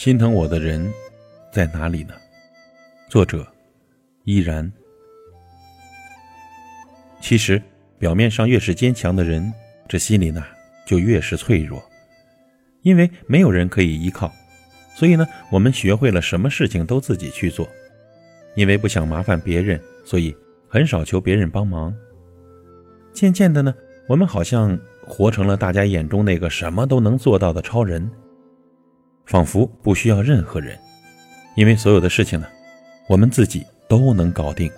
心疼我的人在哪里呢？作者：依然。其实，表面上越是坚强的人，这心里呢就越是脆弱，因为没有人可以依靠，所以呢，我们学会了什么事情都自己去做。因为不想麻烦别人，所以很少求别人帮忙。渐渐的呢，我们好像活成了大家眼中那个什么都能做到的超人。仿佛不需要任何人，因为所有的事情呢，我们自己都能搞定。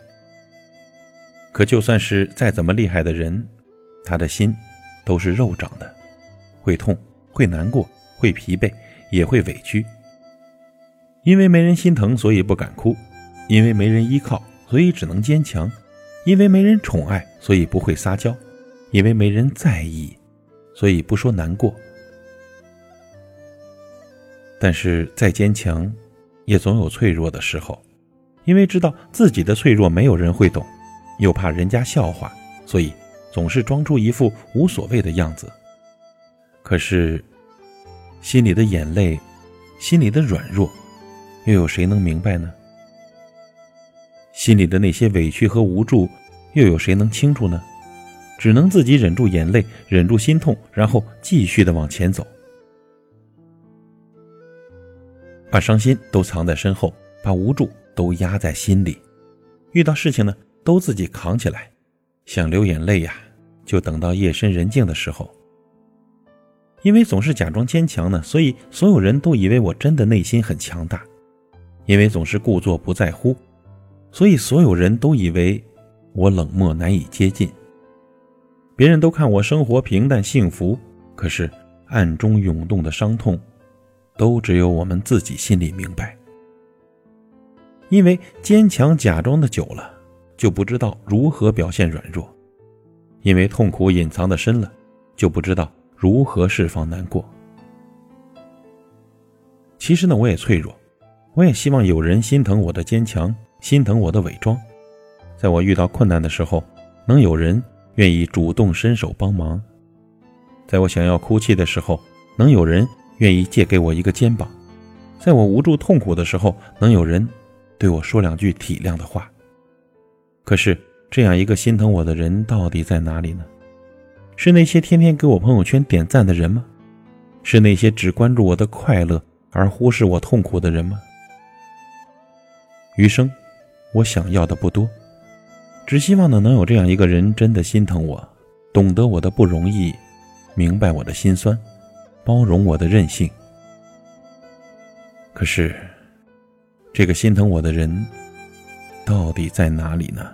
可就算是再怎么厉害的人，他的心都是肉长的，会痛，会难过，会疲惫，也会委屈。因为没人心疼，所以不敢哭；因为没人依靠，所以只能坚强；因为没人宠爱，所以不会撒娇；因为没人在意，所以不说难过。但是再坚强，也总有脆弱的时候，因为知道自己的脆弱没有人会懂，又怕人家笑话，所以总是装出一副无所谓的样子。可是，心里的眼泪，心里的软弱，又有谁能明白呢？心里的那些委屈和无助，又有谁能清楚呢？只能自己忍住眼泪，忍住心痛，然后继续的往前走。把伤心都藏在身后，把无助都压在心里，遇到事情呢都自己扛起来，想流眼泪呀，就等到夜深人静的时候。因为总是假装坚强呢，所以所有人都以为我真的内心很强大；因为总是故作不在乎，所以所有人都以为我冷漠难以接近。别人都看我生活平淡幸福，可是暗中涌动的伤痛。都只有我们自己心里明白，因为坚强假装的久了，就不知道如何表现软弱；因为痛苦隐藏的深了，就不知道如何释放难过。其实呢，我也脆弱，我也希望有人心疼我的坚强，心疼我的伪装，在我遇到困难的时候，能有人愿意主动伸手帮忙；在我想要哭泣的时候，能有人。愿意借给我一个肩膀，在我无助痛苦的时候，能有人对我说两句体谅的话。可是，这样一个心疼我的人到底在哪里呢？是那些天天给我朋友圈点赞的人吗？是那些只关注我的快乐而忽视我痛苦的人吗？余生，我想要的不多，只希望呢能有这样一个人，真的心疼我，懂得我的不容易，明白我的心酸。包容我的任性，可是，这个心疼我的人到底在哪里呢？